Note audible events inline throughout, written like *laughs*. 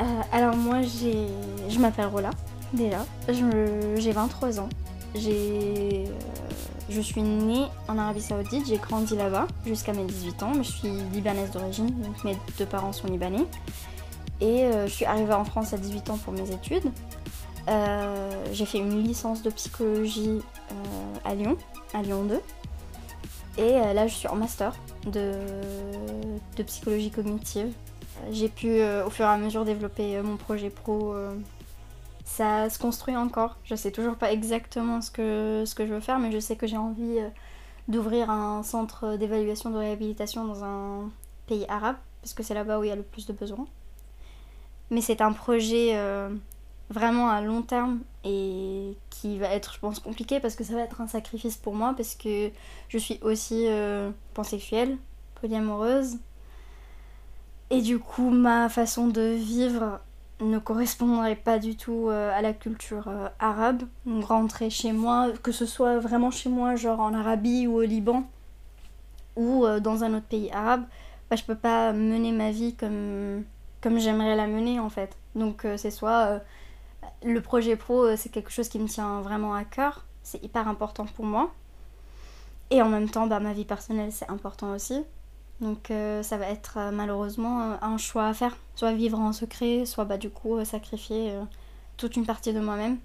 Euh, alors moi j'ai, je m'appelle Rola déjà. J'ai 23 ans. Euh, je suis née en Arabie Saoudite. J'ai grandi là-bas jusqu'à mes 18 ans. Je suis libanaise d'origine, donc mes deux parents sont libanais. Et euh, je suis arrivée en France à 18 ans pour mes études. J'ai fait une licence de psychologie à Lyon, à Lyon 2. Et là, je suis en master de psychologie cognitive. J'ai pu, euh, au fur et à mesure, développer euh, mon projet pro. euh, ça se construit encore. Je sais toujours pas exactement ce que, je veux faire, mais je sais que j'ai envie d'ouvrir un centre d'évaluation de réhabilitation dans un pays arabe, parce que c'est là-bas où il y a le plus de besoins. Mais c'est un projet vraiment à long terme et qui va être, je pense, compliqué parce que ça va être un sacrifice pour moi, parce que je suis aussi pansexuelle, polyamoureuse. Et du coup, ma façon de vivre ne correspondrait pas du tout euh, à la culture euh, arabe. Donc rentrer chez moi, que ce soit vraiment chez moi, genre en Arabie ou au Liban, ou euh, dans un autre pays arabe, bah, je peux pas mener ma vie comme, j'aimerais la mener en fait. Donc c'est soit le projet pro, c'est quelque chose qui me tient vraiment à cœur, c'est hyper important pour moi. Et en même temps, bah, ma vie personnelle, c'est important aussi. Donc euh, ça va être euh, malheureusement euh, un choix à faire. Soit vivre en secret, soit bah, du coup sacrifier toute une partie de moi-même.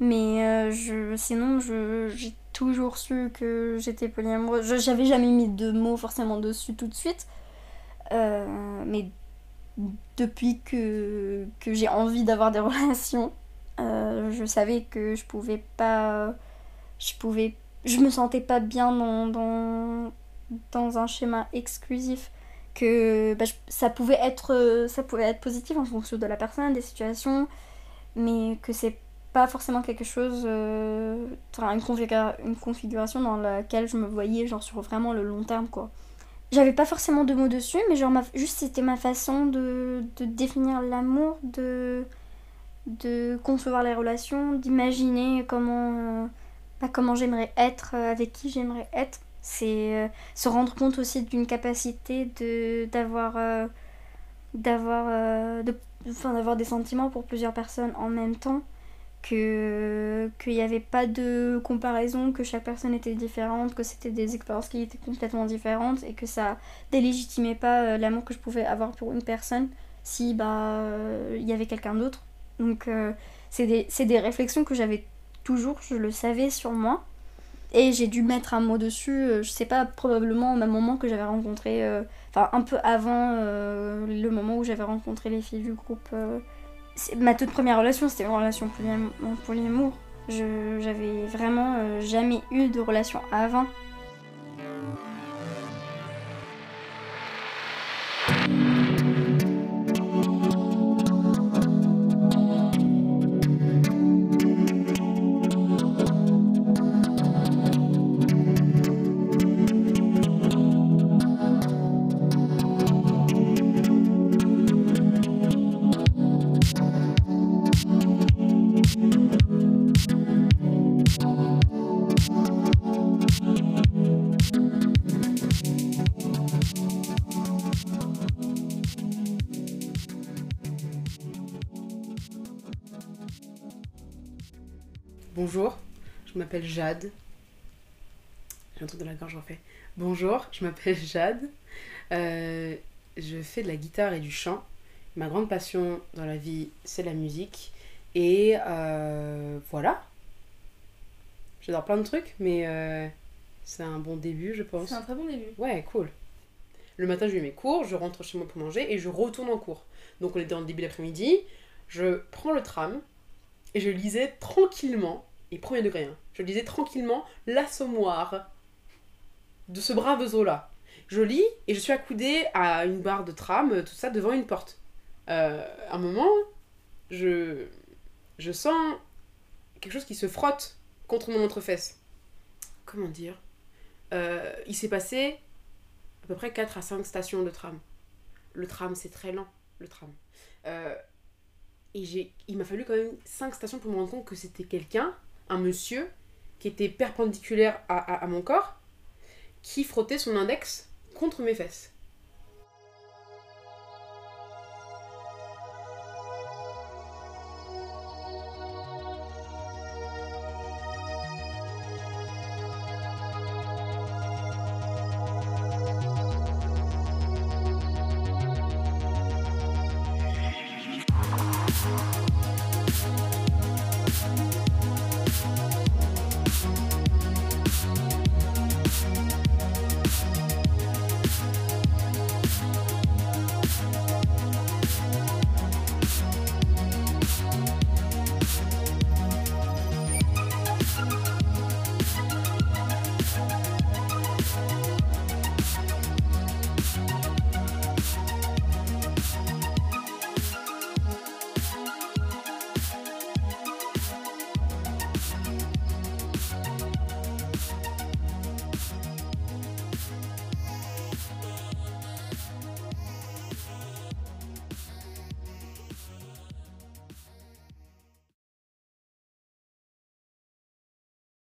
Mais je, sinon, j'ai toujours su que j'étais polyamoureuse. J'avais jamais mis de mots forcément dessus tout de suite. Mais depuis que, que j'ai envie d'avoir des *laughs* relations, je savais que je pouvais pas. Je pouvais. Je me sentais pas bien dans, dans un schéma exclusif. Que bah, ça, pouvait être, euh, ça pouvait être positif en fonction de la personne, des situations, mais que c'est pas forcément quelque chose. euh, une, configura- une configuration dans laquelle je me voyais genre sur vraiment le long terme quoi. J'avais pas forcément de mots dessus, mais genre juste c'était ma façon de, de définir l'amour, de, de concevoir les relations, d'imaginer comment, pas comment j'aimerais être, euh, avec qui j'aimerais être. C'est euh, se rendre compte aussi d'une capacité euh, euh, d'avoir des sentiments pour plusieurs personnes en même temps que qu'il n'y avait pas de comparaison, que chaque personne était différente, que c'était des expériences qui étaient complètement différentes et que ça délégitimait pas l'amour que je pouvais avoir pour une personne si bah il y avait quelqu'un d'autre. Donc c'est des, des réflexions que j'avais toujours, je le savais sur moi. Et j'ai dû mettre un mot dessus, euh, je sais pas, probablement au même moment que j'avais rencontré, euh, enfin un peu avant euh, le moment où j'avais rencontré les filles du groupe. ma toute première relation, c'était une relation polyamour. J'avais vraiment jamais eu de relation avant. Bonjour, je m'appelle Jade. J'ai un truc dans la gorge en fait. Bonjour, je m'appelle *laughs* Jade. Euh, je fais de la guitare et du chant. Ma grande passion dans la vie, c'est la musique. Et euh, voilà. J'adore plein de trucs, mais euh, c'est un bon début, je pense. C'est un très bon début. Ouais, cool. Le matin, je vais mes cours, je rentre chez moi pour manger et je retourne en cours. Donc on est dans le début d'après-midi, je prends le tram et je lisais tranquillement, premier degré, hein, je lisais tranquillement l'assommoir de ce brave Zola. Je lis et je suis accoudée à une barre de tram, tout ça, devant une porte. Euh, à un moment, je, je sens quelque chose qui se frotte contre mon entrefesse. Comment dire? Euh, Il s'est passé à peu près 4 à 5 stations de tram. Le tram, c'est très lent, le tram. Euh, et il m'a fallu quand même 5 stations pour me rendre compte que c'était quelqu'un, un monsieur, qui était perpendiculaire à, mon corps, qui frottait son index contre mes fesses.